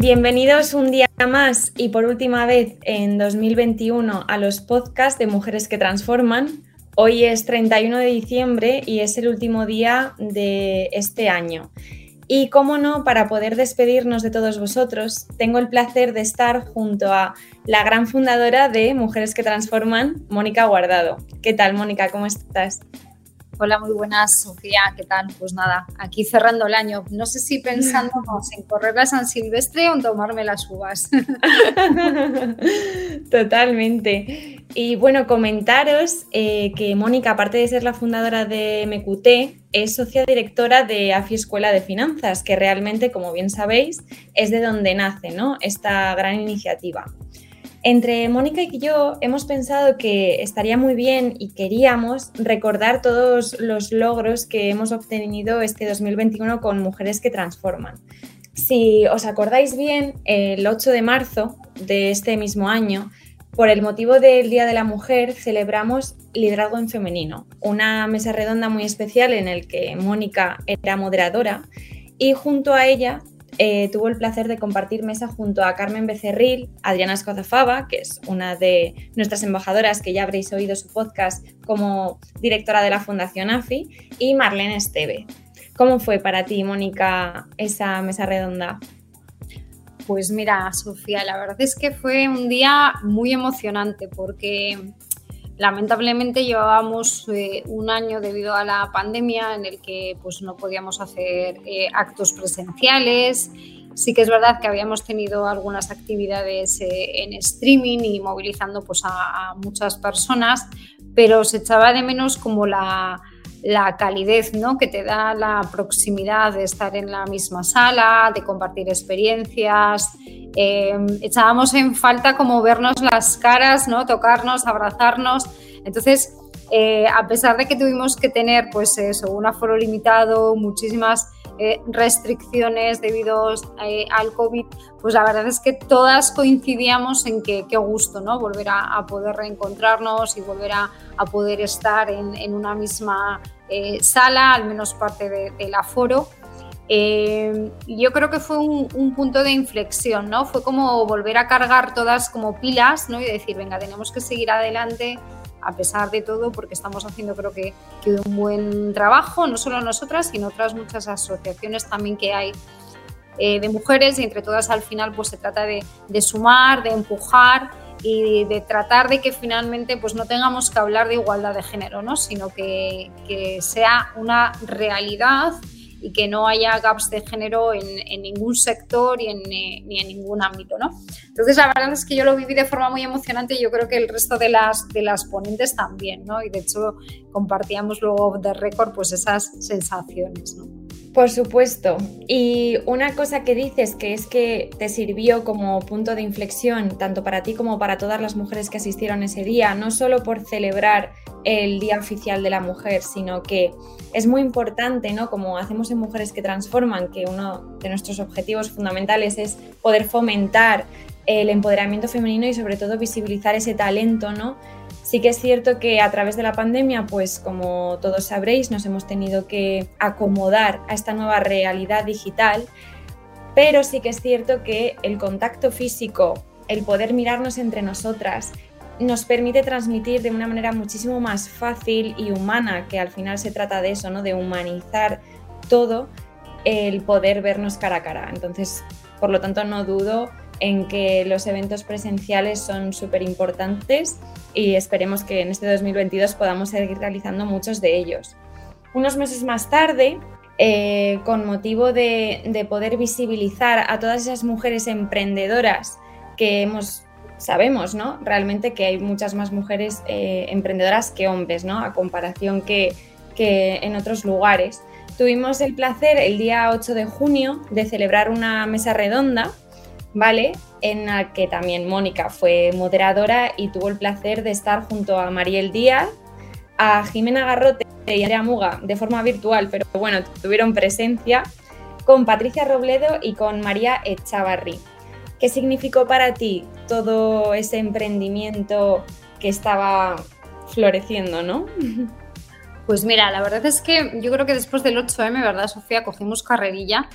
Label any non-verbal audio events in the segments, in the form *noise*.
Bienvenidos un día más y por última vez en 2021 a los podcasts de Mujeres que Transforman. Hoy es 31 de diciembre y es el último día de este año. Y cómo no, para poder despedirnos de todos vosotros, tengo el placer de estar junto a la gran fundadora de Mujeres que Transforman, Mónica Guardado. ¿Qué tal, Mónica? ¿Cómo estás? Hola, muy buenas, Sofía. ¿Qué tal? Pues nada, aquí cerrando el año. No sé si pensando *laughs* en correr a San Silvestre o en tomarme las uvas. *laughs* Totalmente. Y bueno, comentaros eh, que Mónica, aparte de ser la fundadora de MQT, es socia directora de AFI Escuela de Finanzas, que realmente, como bien sabéis, es de donde nace ¿no? esta gran iniciativa. Entre Mónica y yo hemos pensado que estaría muy bien y queríamos recordar todos los logros que hemos obtenido este 2021 con Mujeres que Transforman. Si os acordáis bien, el 8 de marzo de este mismo año, por el motivo del Día de la Mujer, celebramos Liderazgo en Femenino, una mesa redonda muy especial en el que Mónica era moderadora y junto a ella eh, tuvo el placer de compartir mesa junto a Carmen Becerril, Adriana Escozafaba, que es una de nuestras embajadoras que ya habréis oído su podcast como directora de la Fundación AFI, y Marlene Esteve. ¿Cómo fue para ti, Mónica, esa mesa redonda? Pues mira, Sofía, la verdad es que fue un día muy emocionante porque Lamentablemente llevábamos eh, un año debido a la pandemia en el que pues, no podíamos hacer eh, actos presenciales. Sí que es verdad que habíamos tenido algunas actividades eh, en streaming y movilizando pues, a, muchas personas, pero se echaba de menos como la, la calidez ¿no? que te da la proximidad de estar en la misma sala, de compartir experiencias. Em, echábamos en falta como vernos las caras, ¿no? tocarnos, abrazarnos. Entonces, eh, a pesar de que tuvimos que tener pues un aforo limitado, muchísimas eh, restricciones debido eh, al COVID, pues la verdad es que todas coincidíamos en que qué gusto, ¿no? Volver a, poder reencontrarnos y volver a, poder estar en, una misma sala, al menos parte del aforo. Yo creo que fue un, un, punto de inflexión, ¿no? Fue como volver a cargar todas como pilas, ¿no? Y decir, venga, tenemos que seguir adelante, a pesar de todo, porque estamos haciendo creo que, un buen trabajo, no solo nosotras, sino otras muchas asociaciones también que hay eh, de mujeres y entre todas al final pues se trata de, sumar, de empujar y de tratar de que finalmente pues no tengamos que hablar de igualdad de género, ¿no? sino que, que sea una realidad y que no haya gaps de género en, ningún sector y en, eh, ni en ningún ámbito. ¿no? Entonces, la verdad es que yo lo viví de forma muy emocionante y yo creo que el resto de las, de las ponentes también, ¿no? y de hecho compartíamos luego de récord pues esas sensaciones. ¿no? Por supuesto. Y una cosa que dices que es que te sirvió como punto de inflexión, tanto para ti como para todas las mujeres que asistieron ese día, no solo por celebrar el Día Oficial de la Mujer, sino que es muy importante, ¿no? Como hacemos en Mujeres que Transforman, que uno de nuestros objetivos fundamentales es poder fomentar el empoderamiento femenino y sobre todo visibilizar ese talento, ¿no? Sí que es cierto que a través de la pandemia, pues como todos sabréis, nos hemos tenido que acomodar a esta nueva realidad digital, pero sí que es cierto que el contacto físico, el poder mirarnos entre nosotras, nos permite transmitir de una manera muchísimo más fácil y humana, que al final se trata de eso, ¿no? De humanizar todo, el poder vernos cara a cara. Entonces, por lo tanto, no dudo en que los eventos presenciales son súper importantes y esperemos que en este 2022 podamos seguir realizando muchos de ellos. Unos meses más tarde, eh, con motivo de, de poder visibilizar a todas esas mujeres emprendedoras que hemos sabemos, ¿no? Realmente que hay muchas más mujeres eh, emprendedoras que hombres, ¿no? A comparación que, en otros lugares. Tuvimos el placer el día 8 de junio de celebrar una mesa redonda, ¿vale? En la que también Mónica fue moderadora y tuvo el placer de estar junto a Mariel Díaz, a Jimena Garrote y Andrea Muga de forma virtual, pero bueno, tuvieron presencia, con Patricia Robledo y con María Echavarri. ¿Qué significó para ti todo ese emprendimiento que estaba floreciendo, no? Pues mira, la verdad es que yo creo que después del 8M, ¿verdad, Sofía? Cogimos carrerilla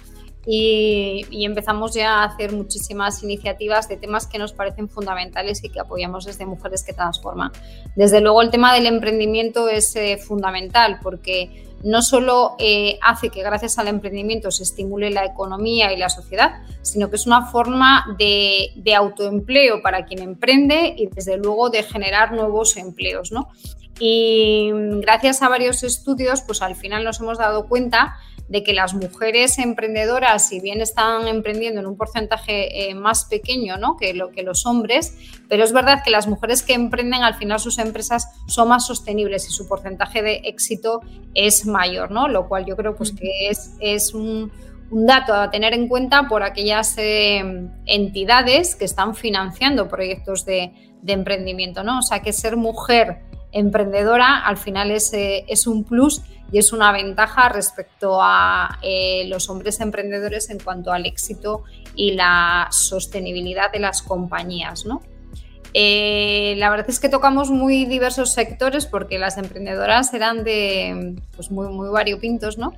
y, empezamos ya a hacer muchísimas iniciativas de temas que nos parecen fundamentales y que apoyamos desde Mujeres que Transforman. Desde luego el tema del emprendimiento es eh, fundamental porque no solo eh, hace que gracias al emprendimiento se estimule la economía y la sociedad, sino que es una forma de, autoempleo para quien emprende y desde luego de generar nuevos empleos. ¿no? Y gracias a varios estudios, pues al final nos hemos dado cuenta de que las mujeres emprendedoras, si bien están emprendiendo en un porcentaje eh, más pequeño ¿no? que, lo, que los hombres, pero es verdad que las mujeres que emprenden al final sus empresas son más sostenibles y su porcentaje de éxito es mayor, ¿no? lo cual yo creo pues, que es, es un, dato a tener en cuenta por aquellas eh, entidades que están financiando proyectos de, de emprendimiento. ¿no? O sea que ser mujer emprendedora al final es, es un plus y es una ventaja respecto a eh, los hombres emprendedores en cuanto al éxito y la sostenibilidad de las compañías, ¿no? Eh, la verdad es que tocamos muy diversos sectores porque las emprendedoras eran de pues muy, muy variopintos, ¿no?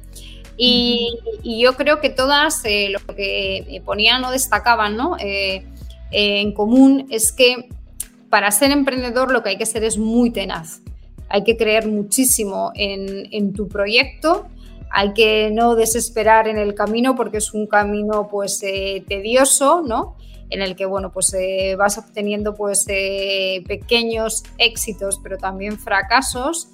Y, yo creo que todas eh, lo que ponían o destacaban ¿no? en común es que para ser emprendedor lo que hay que ser es muy tenaz. Hay que creer muchísimo en, tu proyecto, hay que no desesperar en el camino porque es un camino pues eh, tedioso, ¿no? En el que, bueno, pues eh, vas obteniendo pues eh, pequeños éxitos, pero también fracasos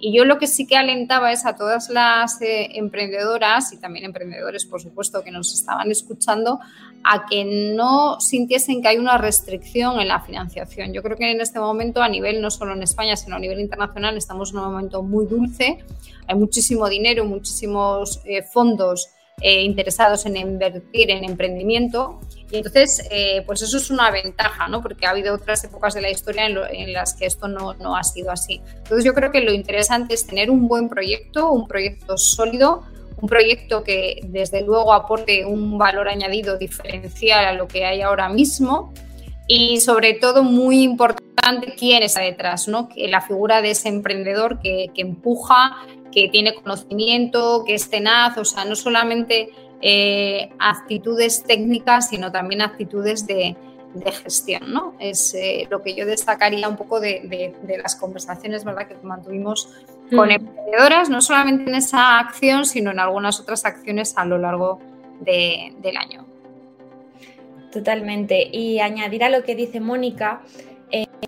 y yo lo que sí que alentaba es a todas las eh, emprendedoras y también emprendedores, por supuesto, que nos estaban escuchando, a que no sintiesen que hay una restricción en la financiación. Yo creo que en este momento, a nivel no solo en España, sino a nivel internacional, estamos en un momento muy dulce. Hay muchísimo dinero, muchísimos eh, fondos eh, interesados en invertir en emprendimiento. Y entonces, eh, pues eso es una ventaja, ¿no? Porque ha habido otras épocas de la historia en, las que esto no, no, ha sido así. Entonces, yo creo que lo interesante es tener un buen proyecto, un proyecto sólido, un proyecto que desde luego aporte un valor añadido diferencial a lo que hay ahora mismo y sobre todo muy importante quién está detrás, ¿no? La figura de ese emprendedor que, que empuja, que tiene conocimiento, que es tenaz, o sea, no solamente eh, actitudes técnicas, sino también actitudes de, gestión, ¿no? Es eh, lo que yo destacaría un poco de, las conversaciones, ¿verdad?, que mantuvimos con mm. emprendedoras, no solamente en esa acción, sino en algunas otras acciones a lo largo del año. Totalmente. Y añadir a lo que dice Mónica,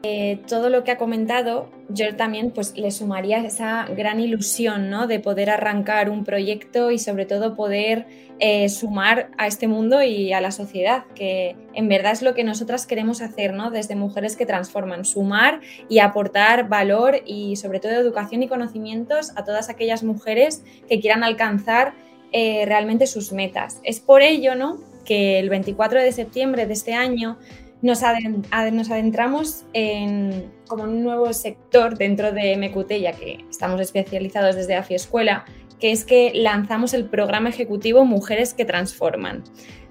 eh, todo lo que ha comentado, yo también pues le sumaría esa gran ilusión ¿no? de poder arrancar un proyecto y sobre todo poder eh, sumar a este mundo y a la sociedad, que en verdad es lo que nosotras queremos hacer ¿no? desde Mujeres que Transforman, sumar y aportar valor y sobre todo educación y conocimientos a todas aquellas mujeres que quieran alcanzar eh, realmente sus metas. Es por ello ¿no? Que el 24 de septiembre de este año nos, adentramos en como un nuevo sector dentro de MQT, ya que estamos especializados desde AFI Escuela, que es que lanzamos el programa ejecutivo Mujeres que Transforman.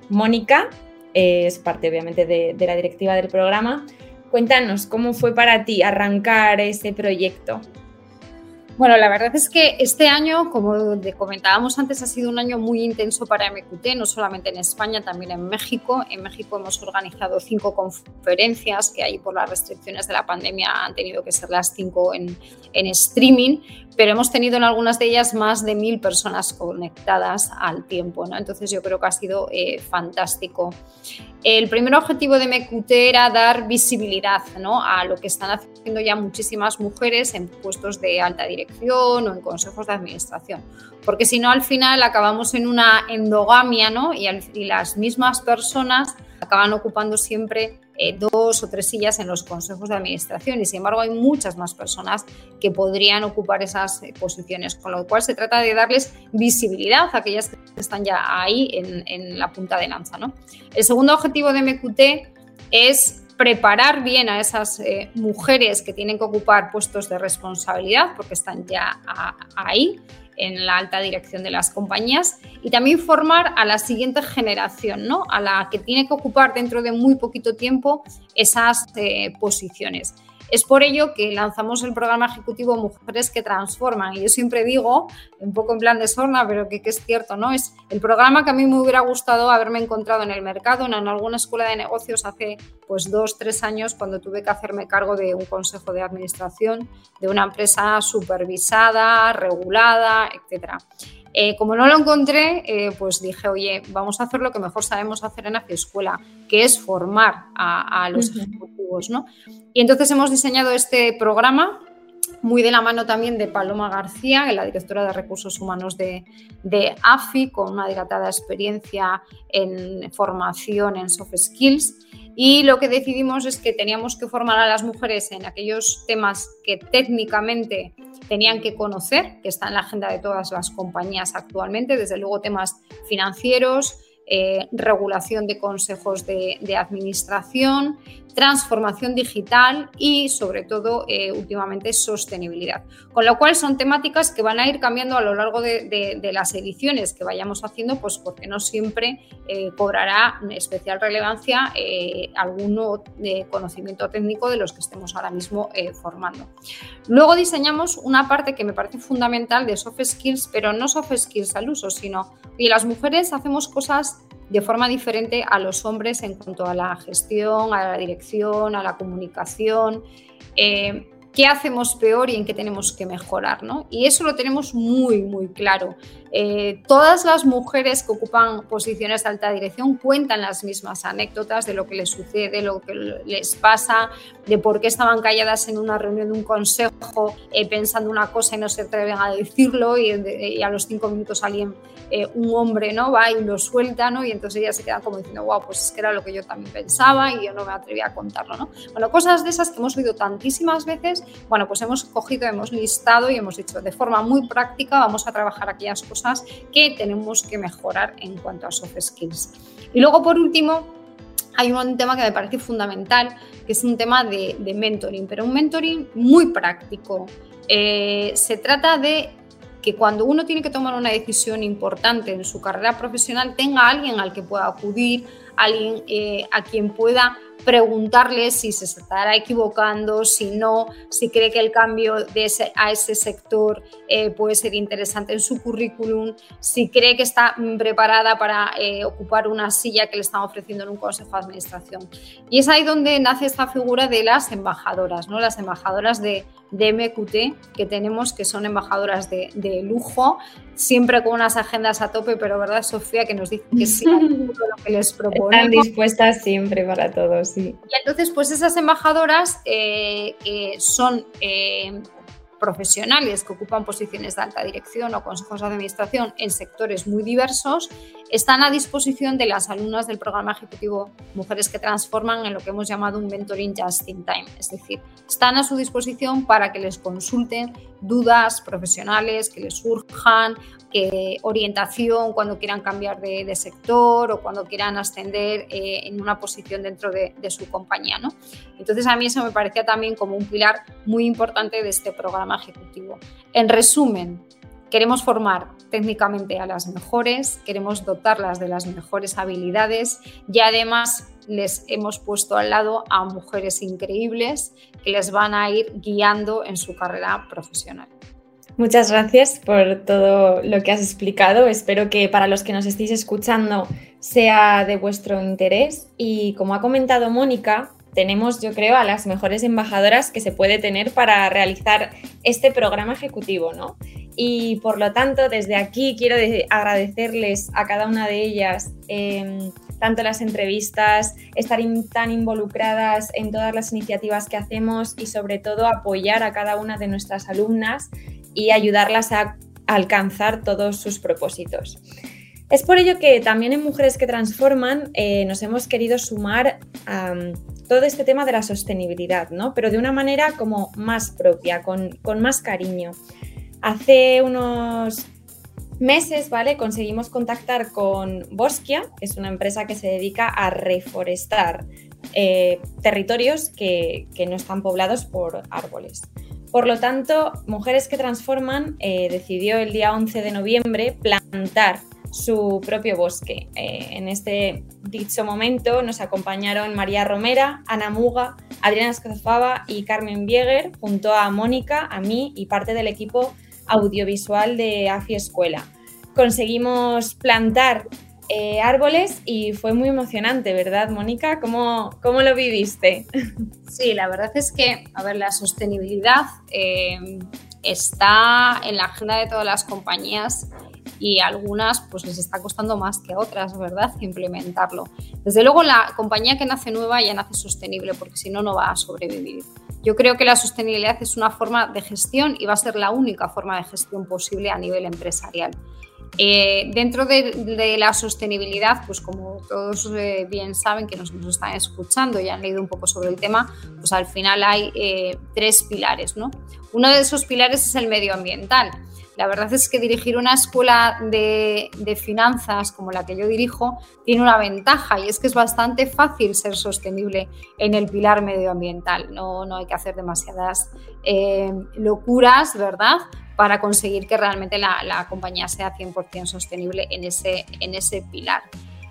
Mónica eh, es parte obviamente de, de la directiva del programa. Cuéntanos cómo fue para ti arrancar ese proyecto. Bueno, la verdad es que este año, como comentábamos antes, ha sido un año muy intenso para MQT, no solamente en España, también en México. En México hemos organizado cinco conferencias que por las restricciones de la pandemia han tenido que ser las cinco en, streaming, pero hemos tenido en algunas de ellas más de mil personas conectadas al tiempo. Entonces yo creo que ha sido eh, fantástico. El primer objetivo de MQT era dar visibilidad a lo que están haciendo ya muchísimas mujeres en puestos de alta dirección o en consejos de administración, porque si no al final acabamos en una endogamia ¿no? y, las mismas personas acaban ocupando siempre eh, dos o tres sillas en los consejos de administración y sin embargo hay muchas más personas que podrían ocupar esas eh, posiciones, con lo cual se trata de darles visibilidad a aquellas que están ya ahí en, la punta de lanza. ¿no? El segundo objetivo de MQT es preparar bien a esas eh, mujeres que tienen que ocupar puestos de responsabilidad porque están ya ahí en la alta dirección de las compañías y también formar a la siguiente generación, ¿no? a la que tiene que ocupar dentro de muy poquito tiempo esas eh, posiciones. Es por ello que lanzamos el programa ejecutivo Mujeres que Transforman. Y yo siempre digo, un poco en plan de sorna, pero que, que, es cierto, ¿no? Es el programa que a mí me hubiera gustado haberme encontrado en el mercado, en alguna escuela de negocios hace pues dos, tres años, cuando tuve que hacerme cargo de un consejo de administración de una empresa supervisada, regulada, etcétera. Eh, como no lo encontré, eh, pues dije, oye, vamos a hacer lo que mejor sabemos hacer en la escuela, que es formar a, los ejecutivos, ¿no? Y entonces hemos diseñado este programa muy de la mano también de Paloma García, la directora de recursos humanos de, de, AFI, con una dilatada experiencia en formación en soft skills. Y lo que decidimos es que teníamos que formar a las mujeres en aquellos temas que técnicamente tenían que conocer, que está en la agenda de todas las compañías actualmente, desde luego temas financieros, eh, regulación de consejos de, administración, transformación digital y sobre todo eh, últimamente sostenibilidad. Con lo cual son temáticas que van a ir cambiando a lo largo de, las ediciones que vayamos haciendo, pues porque no siempre eh, cobrará especial relevancia alguno de conocimiento técnico de los que estemos ahora mismo formando. Luego diseñamos una parte que me parece fundamental de soft skills, pero no soft skills al uso, sino y las mujeres hacemos cosas de forma diferente a los hombres en cuanto a la gestión, a la dirección, a la comunicación. Eh, qué hacemos peor y en qué tenemos que mejorar, ¿no? Y eso lo tenemos muy, muy claro. Eh, todas las mujeres que ocupan posiciones de alta dirección cuentan las mismas anécdotas de lo que les sucede, lo que les pasa, de por qué estaban calladas en una reunión de un consejo eh, pensando una cosa y no se atreven a decirlo y, a los cinco minutos alguien, eh, un hombre, ¿no? Va y lo suelta, ¿no? Y entonces ellas se quedan como diciendo, wow, pues es que era lo que yo también pensaba y yo no me atreví a contarlo, ¿no? Bueno, cosas de esas que hemos oído tantísimas veces, bueno, pues hemos cogido, hemos listado y hemos dicho de forma muy práctica, vamos a trabajar aquellas cosas que tenemos que mejorar en cuanto a soft skills. Y luego, por último, hay un tema que me parece fundamental, que es un tema de, mentoring, pero un mentoring muy práctico. Eh, se trata de que cuando uno tiene que tomar una decisión importante en su carrera profesional, tenga alguien al que pueda acudir, alguien eh, a quien pueda preguntarle si se estará equivocando, si no, si cree que el cambio de ese, a ese sector eh, puede ser interesante en su currículum, si cree que está preparada para eh, ocupar una silla que le están ofreciendo en un consejo de administración. Y es ahí donde nace esta figura de las embajadoras, ¿no? las embajadoras de, de MQT que tenemos, que son embajadoras de, de, lujo, siempre con unas agendas a tope, pero verdad, Sofía, que nos dice que sí, *laughs* lo que les proponemos. Están dispuestas siempre para todos. Y entonces, pues esas embajadoras eh, son eh, profesionales que ocupan posiciones de alta dirección o consejos de administración en sectores muy diversos están a disposición de las alumnas del programa ejecutivo Mujeres que Transforman en lo que hemos llamado un mentoring just in time. Es decir, están a su disposición para que les consulten dudas profesionales que les surjan, que orientación cuando quieran cambiar de, sector o cuando quieran ascender eh, en una posición dentro de, de su compañía. ¿no? Entonces a mí eso me parecía también como un pilar muy importante de este programa ejecutivo. En resumen, Queremos formar técnicamente a las mejores, queremos dotarlas de las mejores habilidades y además les hemos puesto al lado a mujeres increíbles que les van a ir guiando en su carrera profesional. Muchas gracias por todo lo que has explicado. Espero que para los que nos estéis escuchando sea de vuestro interés. Y como ha comentado Mónica, tenemos, yo creo, a las mejores embajadoras que se puede tener para realizar este programa ejecutivo, ¿no? Y por lo tanto, desde aquí quiero agradecerles a cada una de ellas em, tanto las entrevistas, estar tan involucradas en todas las iniciativas que hacemos y sobre todo apoyar a cada una de nuestras alumnas y ayudarlas a alcanzar todos sus propósitos. Es por ello que también en Mujeres que Transforman eh, nos hemos querido sumar a todo este tema de la sostenibilidad, ¿no? pero de una manera como más propia, con, con más cariño. Hace unos meses, ¿vale? Conseguimos contactar con Bosquia, que es una empresa que se dedica a reforestar eh, territorios que, no están poblados por árboles. Por lo tanto, Mujeres que Transforman eh, decidió el día 11 de noviembre plantar su propio bosque. Eh, en este dicho momento nos acompañaron María Romera, Ana Muga, Adriana Escazafaba y Carmen Bieger, junto a Mónica, a mí y parte del equipo audiovisual de AFI Escuela. Conseguimos plantar eh, árboles y fue muy emocionante, ¿verdad, Mónica? ¿Cómo, ¿Cómo, lo viviste? *laughs* Sí, la verdad es que, a ver, la sostenibilidad eh, está en la agenda de todas las compañías y algunas pues les está costando más que a otras, ¿verdad? Implementarlo. Desde luego la compañía que nace nueva ya nace sostenible porque si no, no va a sobrevivir. Yo creo que la sostenibilidad es una forma de gestión y va a ser la única forma de gestión posible a nivel empresarial. Eh, dentro de, la sostenibilidad, pues como todos eh, bien saben que nos, están escuchando y han leído un poco sobre el tema, pues al final hay eh, tres pilares, ¿no? Uno de esos pilares es el medioambiental. La verdad es que dirigir una escuela de, finanzas como la que yo dirijo tiene una ventaja y es que es bastante fácil ser sostenible en el pilar medioambiental. No, no hay que hacer demasiadas locuras, ¿verdad? Para conseguir que realmente la, compañía sea 100% sostenible en ese, en ese pilar.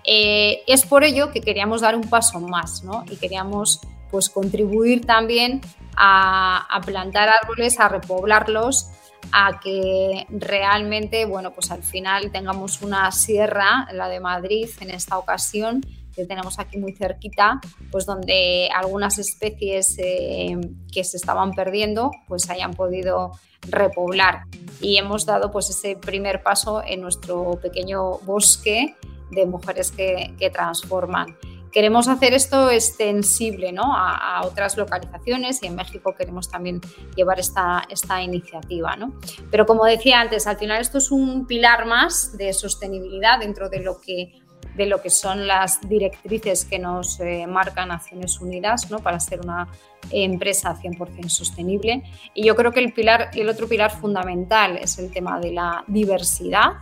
Eh, es por ello que queríamos dar un paso más ¿no? y queríamos pues, contribuir también a, a plantar árboles, a repoblarlos a que realmente, bueno, pues al final tengamos una sierra, la de Madrid en esta ocasión, que tenemos aquí muy cerquita, pues donde algunas especies eh, que se estaban perdiendo, pues hayan podido repoblar. Y hemos dado pues ese primer paso en nuestro pequeño bosque de mujeres que, que transforman. Queremos hacer esto extensible ¿no? a, otras localizaciones y en México queremos también llevar esta, esta iniciativa. ¿no? Pero como decía antes, al final esto es un pilar más de sostenibilidad dentro de lo que, de lo que son las directrices que nos eh, marcan Naciones Unidas ¿no? para ser una empresa 100% sostenible. Y yo creo que el, pilar, el otro pilar fundamental es el tema de la diversidad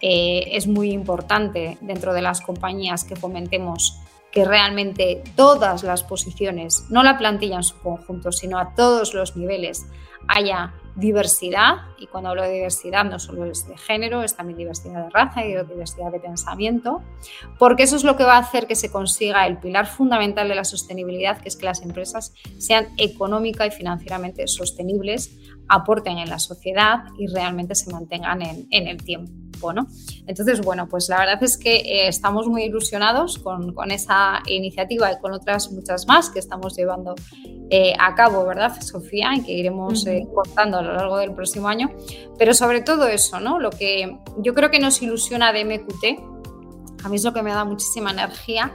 eh, es muy importante dentro de las compañías que fomentemos que realmente todas las posiciones, no la plantilla en su conjunto, sino a todos los niveles, haya diversidad. Y cuando hablo de diversidad no solo es de género, es también diversidad de raza y diversidad de pensamiento, porque eso es lo que va a hacer que se consiga el pilar fundamental de la sostenibilidad, que es que las empresas sean económica y financieramente sostenibles, aporten en la sociedad y realmente se mantengan en el tiempo. Entonces, bueno, pues la verdad es que eh, estamos muy ilusionados con, esa iniciativa y con otras muchas más que estamos llevando eh, a cabo, ¿verdad, Sofía? Y que iremos eh, contando a lo largo del próximo año. Pero sobre todo eso, ¿no? Lo que yo creo que nos ilusiona de MQT, a mí es lo que me da muchísima energía,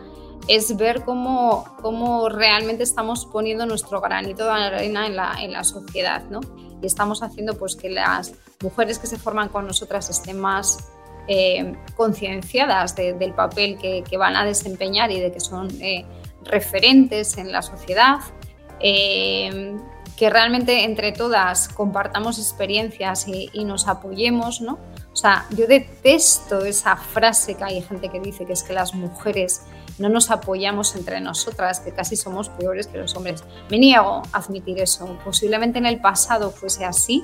es ver cómo, cómo realmente estamos poniendo nuestro granito de arena en la, en la sociedad, ¿no? Y estamos haciendo pues que las mujeres que se forman con nosotras estén más eh, concienciadas del papel que, van a desempeñar y de que son eh, referentes en la sociedad, eh, que realmente entre todas compartamos experiencias y, y, nos apoyemos, ¿no? O sea, yo detesto esa frase que hay gente que dice que es que las mujeres no nos apoyamos entre nosotras, que casi somos peores que los hombres. Me niego a admitir eso. Posiblemente en el pasado fuese así,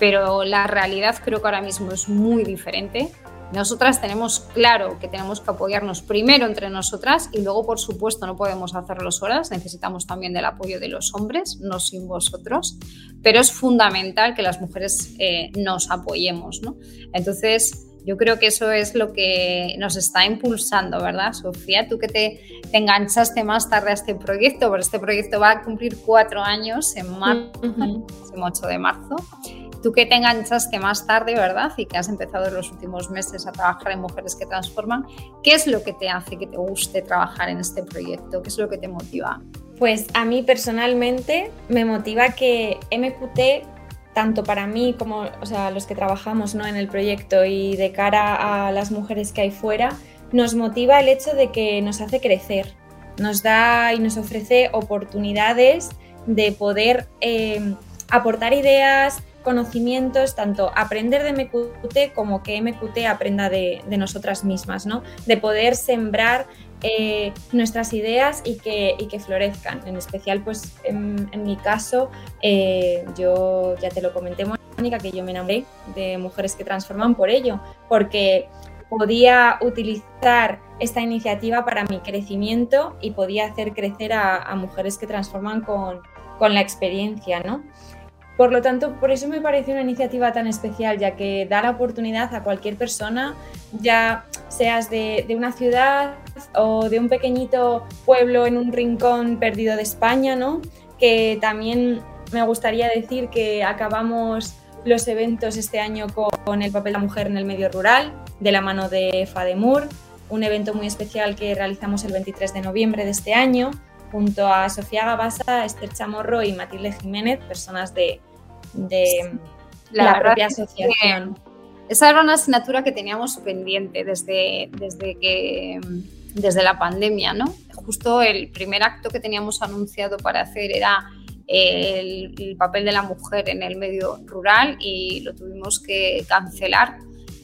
pero la realidad creo que ahora mismo es muy diferente. Nosotras tenemos claro que tenemos que apoyarnos primero entre nosotras y luego, por supuesto, no podemos hacerlo solas, necesitamos también del apoyo de los hombres, no sin vosotros, pero es fundamental que las mujeres eh, nos apoyemos. ¿no? Entonces, yo creo que eso es lo que nos está impulsando, ¿verdad, Sofía? Tú que te, te enganchaste más tarde a este proyecto, porque este proyecto va a cumplir cuatro años en marzo, el 8 de marzo. Tú que te enganchaste más tarde, ¿verdad? Y que has empezado en los últimos meses a trabajar en Mujeres que Transforman, ¿qué es lo que te hace que te guste trabajar en este proyecto? ¿Qué es lo que te motiva? Pues a mí personalmente me motiva que MQT, tanto para mí como o sea, los que trabajamos ¿no? en el proyecto y de cara a las mujeres que hay fuera, nos motiva el hecho de que nos hace crecer, nos da y nos ofrece oportunidades de poder eh, aportar ideas, conocimientos, tanto aprender de MQT como que MQT aprenda de, nosotras mismas, ¿no? De poder sembrar eh, nuestras ideas y que, que, florezcan. En especial, pues en, mi caso, eh, yo ya te lo comenté, Mónica, que yo me enamoré de mujeres que transforman por ello, porque podía utilizar esta iniciativa para mi crecimiento y podía hacer crecer a, mujeres que transforman con, con, la experiencia, ¿no? Por lo tanto, por eso me parece una iniciativa tan especial, ya que da la oportunidad a cualquier persona, ya seas de, una ciudad o de un pequeñito pueblo en un rincón perdido de España, ¿no? Que también me gustaría decir que acabamos los eventos este año con el papel de la mujer en el medio rural, de la mano de FADEMUR, un evento muy especial que realizamos el 23 de noviembre de este año, junto a Sofía Gabasa, Esther Chamorro y Matilde Jiménez, personas de, la, propia asociación. Esa era una asignatura que teníamos pendiente desde, desde, que, desde la pandemia, ¿no? Justo el primer acto que teníamos anunciado para hacer era el, el, papel de la mujer en el medio rural y lo tuvimos que cancelar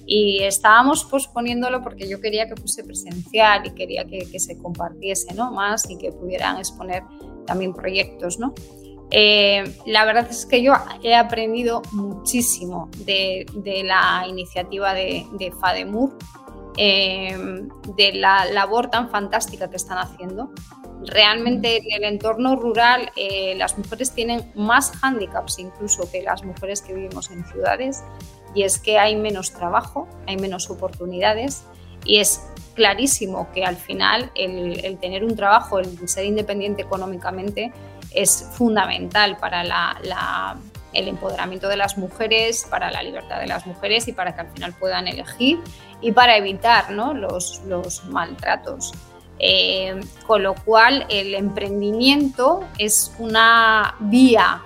y estábamos posponiéndolo porque yo quería que fuese presencial y quería que, que se compartiese ¿no? más y que pudieran exponer también proyectos. ¿no? Eh, la verdad es que yo he aprendido muchísimo de, la iniciativa de, de FADEMUR, eh, de la labor tan fantástica que están haciendo. Realmente en el entorno rural eh, las mujeres tienen más hándicaps incluso que las mujeres que vivimos en ciudades y es que hay menos trabajo, hay menos oportunidades y es clarísimo que al final el, tener un trabajo, el ser independiente económicamente es fundamental para el empoderamiento de las mujeres, para la libertad de las mujeres y para que al final puedan elegir y para evitar los, maltratos. Eh, con lo cual el emprendimiento es una vía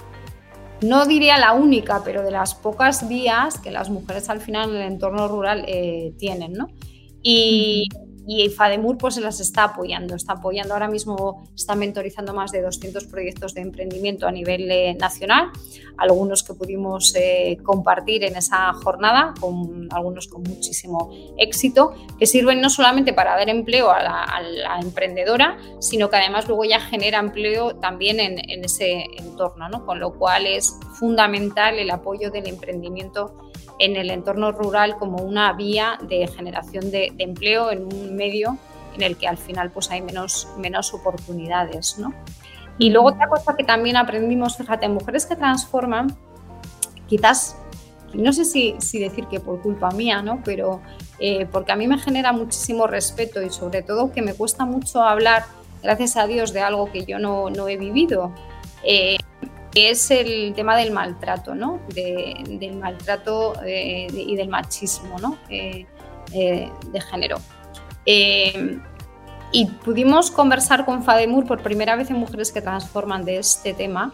no diría la única, pero de las pocas vías que las mujeres al final en el entorno rural eh, tienen, ¿no? Y, y FADEMUR pues se las está apoyando, está apoyando ahora mismo, está mentorizando más de 200 proyectos de emprendimiento a nivel eh, nacional, algunos que pudimos eh, compartir en esa jornada, con algunos con muchísimo éxito, que sirven no solamente para dar empleo a la, emprendedora, sino que además luego ya genera empleo también en, ese entorno, ¿no? con lo cual es fundamental el apoyo del emprendimiento en el entorno rural como una vía de generación de, empleo en un medio en el que al final pues hay menos, menos oportunidades. ¿no? Y luego otra cosa que también aprendimos, fíjate, mujeres que transforman, quizás, no sé si, si decir que por culpa mía, ¿no? pero eh, porque a mí me genera muchísimo respeto y sobre todo que me cuesta mucho hablar, gracias a Dios, de algo que yo no, no he vivido. Eh, es el tema del maltrato, ¿no? del maltrato eh, y del machismo ¿no? Eh, eh, de género. y pudimos conversar con Fademur por primera vez en Mujeres que Transforman de este tema,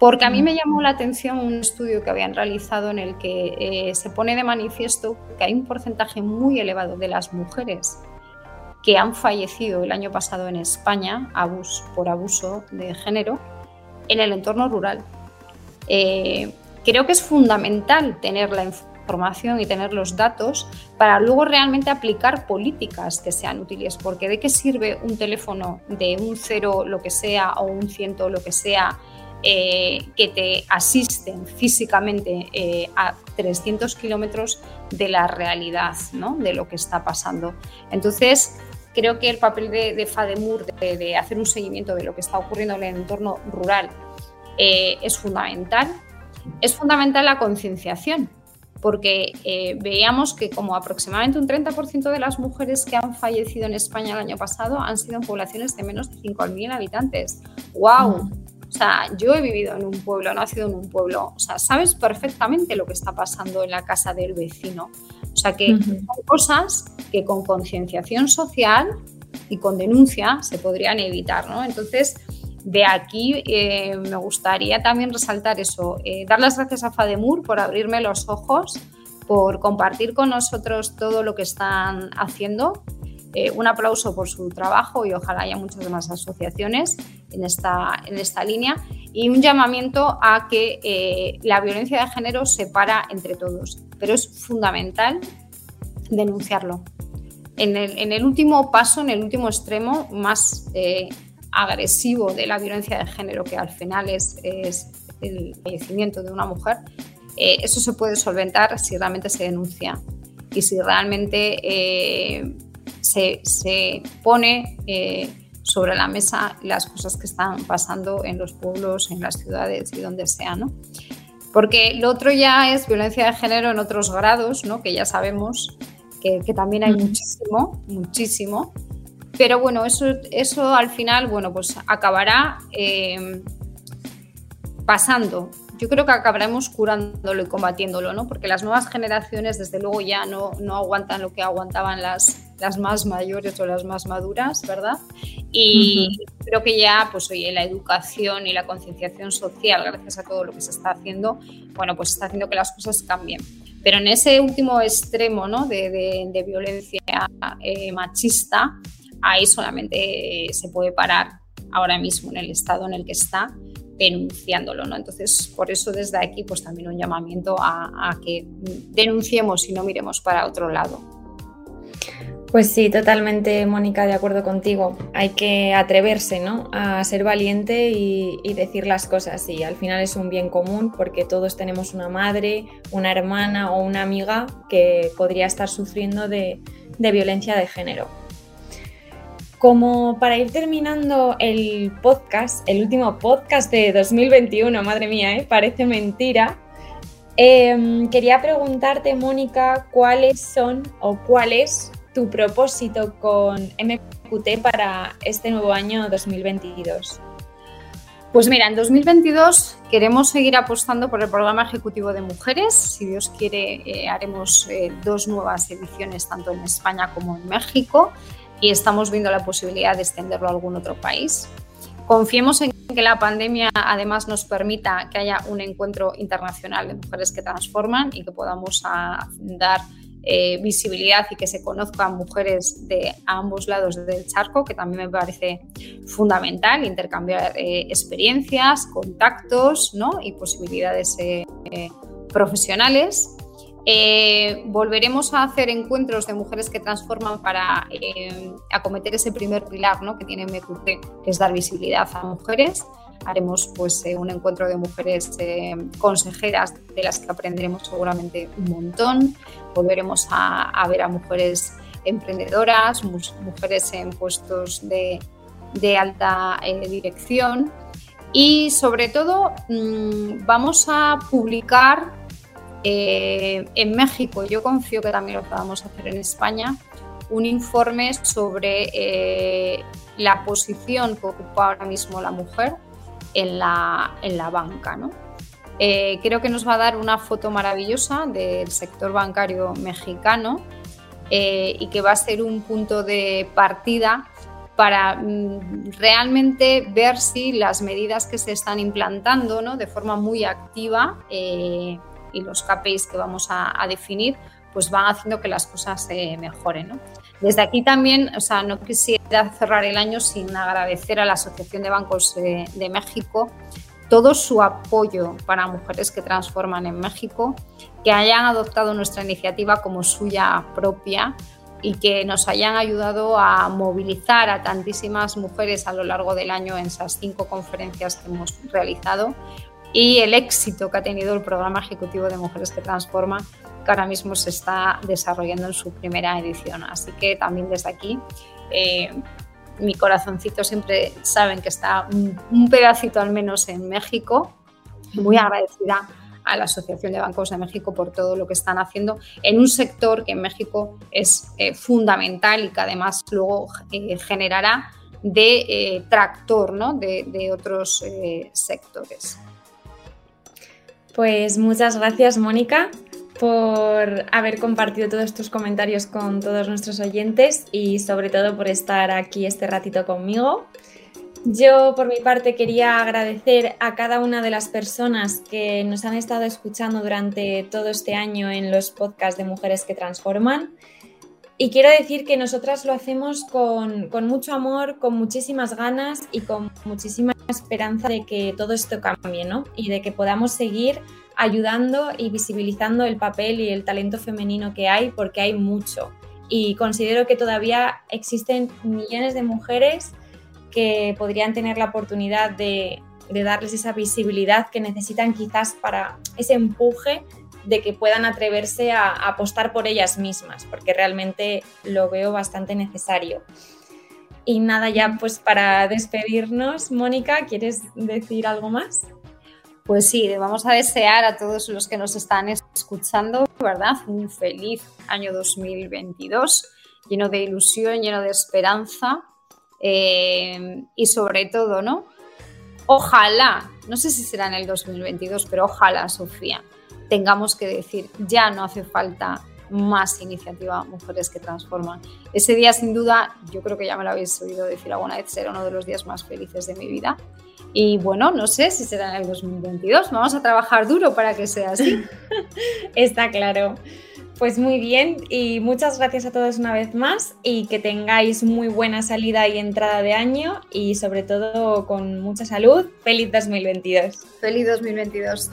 porque a mí me llamó la atención un estudio que habían realizado en el que se pone de manifiesto que hay un porcentaje muy elevado de las mujeres que han fallecido el año pasado en España por abuso de género en el entorno rural. Eh, creo que es fundamental tener la información y tener los datos para luego realmente aplicar políticas que sean útiles, porque ¿de qué sirve un teléfono de un cero lo que sea o un ciento lo que sea eh, que te asisten físicamente eh, a 300 kilómetros de la realidad, ¿no? de lo que está pasando? Entonces, creo que el papel de, FADEMUR, de, hacer un seguimiento de lo que está ocurriendo en el entorno rural, eh, es fundamental. Es fundamental la concienciación, porque eh, veíamos que como aproximadamente un 30% de las mujeres que han fallecido en España el año pasado han sido en poblaciones de menos de 5.000 habitantes. ¡Wow! O sea, yo he vivido en un pueblo, he nacido en un pueblo, o sea, sabes perfectamente lo que está pasando en la casa del vecino. O sea, que son cosas que con concienciación social y con denuncia se podrían evitar, ¿no? Entonces, de aquí eh, me gustaría también resaltar eso, eh, dar las gracias a FADEMUR por abrirme los ojos, por compartir con nosotros todo lo que están haciendo eh, un aplauso por su trabajo y ojalá haya muchas más asociaciones en esta, en esta línea. Y un llamamiento a que eh, la violencia de género se para entre todos, pero es fundamental denunciarlo. En el, último paso, en el último extremo más eh, agresivo de la violencia de género, que al final es, es el fallecimiento de una mujer, eso se puede solventar si realmente se denuncia. Y si realmente eh, se, se, pone eh, sobre la mesa las cosas que están pasando en los pueblos, en las ciudades y donde sea, ¿no? Porque lo otro ya es violencia de género en otros grados, ¿no? Que ya sabemos que, también hay muchísimo, muchísimo. Pero bueno, eso, eso al final, bueno, pues acabará eh, pasando yo creo que acabaremos curándolo y combatiéndolo, ¿no? Porque las nuevas generaciones, desde luego, ya no, no aguantan lo que aguantaban las, las más mayores o las más maduras, ¿verdad? Y creo que ya, pues oye, la educación y la concienciación social, gracias a todo lo que se está haciendo, bueno, pues está haciendo que las cosas cambien. Pero en ese último extremo, ¿no? De, de, violencia eh, machista, ahí solamente se puede parar ahora mismo en el estado en el que está denunciándolo, ¿no? Entonces, por eso desde aquí, pues también un llamamiento a, que denunciemos y no miremos para otro lado. Pues sí, totalmente, Mónica, de acuerdo contigo. Hay que atreverse, ¿no? A ser valiente y, decir las cosas. Y al final es un bien común porque todos tenemos una madre, una hermana o una amiga que podría estar sufriendo de violencia de género. Como para ir terminando el podcast, el último podcast de 2021, madre mía, ¿eh? parece mentira, em, quería preguntarte, Mónica, cuáles son o cuál es tu propósito con MQT para este nuevo año 2022. Pues mira, en 2022 queremos seguir apostando por el programa ejecutivo de mujeres. Si Dios quiere, eh, haremos eh, dos nuevas ediciones tanto en España como en México y estamos viendo la posibilidad de extenderlo a algún otro país. Confiemos en que la pandemia además nos permita que haya un encuentro internacional de mujeres que transforman y que podamos dar eh, visibilidad y que se conozcan mujeres de ambos lados del charco, que también me parece fundamental, intercambiar eh, experiencias, contactos ¿no? y posibilidades eh, profesionales. Eh, volveremos a hacer encuentros de mujeres que transforman para eh, acometer ese primer pilar ¿no? que tiene MQT, que es dar visibilidad a mujeres. Haremos pues, eh, un encuentro de mujeres consejeras de las que aprenderemos seguramente un montón. Volveremos a, ver a mujeres emprendedoras, mujeres en puestos de, alta dirección. Y sobre todo mm, vamos a publicar eh, en México, yo confío que también lo podamos hacer en España, un informe sobre eh, la posición que ocupa ahora mismo la mujer en la, en la banca. ¿no? Eh, creo que nos va a dar una foto maravillosa del sector bancario mexicano y que va a ser un punto de partida para mm, realmente ver si las medidas que se están implantando ¿no? de forma muy activa y los KPIs que vamos a, definir, pues van haciendo que las cosas se mejoren. Desde aquí también, o sea, no quisiera cerrar el año sin agradecer a la Asociación de Bancos de, México todo su apoyo para mujeres que transforman en México, que hayan adoptado nuestra iniciativa como suya propia y que nos hayan ayudado a movilizar a tantísimas mujeres a lo largo del año en esas cinco conferencias que hemos realizado y el éxito que ha tenido el programa ejecutivo de Mujeres que Transforma, que ahora mismo se está desarrollando en su primera edición. Así que también desde aquí, eh, mi corazoncito siempre saben que está un, pedacito al menos en México. Muy agradecida a la Asociación de Bancos de México por todo lo que están haciendo en un sector que en México es eh, fundamental y que además luego eh, generará de tractor ¿no? de, de otros sectores. Pues muchas gracias, Mónica, por haber compartido todos tus comentarios con todos nuestros oyentes y sobre todo por estar aquí este ratito conmigo. Yo, por mi parte, quería agradecer a cada una de las personas que nos han estado escuchando durante todo este año en los podcasts de Mujeres que Transforman. Y quiero decir que nosotras lo hacemos con, mucho amor, con muchísimas ganas y con muchísima esperanza de que todo esto cambie, ¿no? Y de que podamos seguir ayudando y visibilizando el papel y el talento femenino que hay, porque hay mucho. Y considero que todavía existen millones de mujeres que podrían tener la oportunidad de, de darles esa visibilidad que necesitan quizás para ese empuje de que puedan atreverse a, apostar por ellas mismas, porque realmente lo veo bastante necesario. Y nada, ya pues para despedirnos, Mónica, ¿quieres decir algo más? Pues sí, vamos a desear a todos los que nos están escuchando, ¿verdad? Un feliz año 2022, lleno de ilusión, lleno de esperanza eh, y sobre todo, ¿no? Ojalá, no sé si será en el 2022, pero ojalá, Sofía, tengamos que decir, ya no hace falta más iniciativa Mujeres que Transforman. Ese día, sin duda, yo creo que ya me lo habéis oído decir alguna vez, será uno de los días más felices de mi vida. Y bueno, no sé si será en el 2022. Vamos a trabajar duro para que sea así. *laughs* Está claro. Pues muy bien y muchas gracias a todos una vez más y que tengáis muy buena salida y entrada de año y sobre todo con mucha salud. Feliz 2022. Feliz 2022.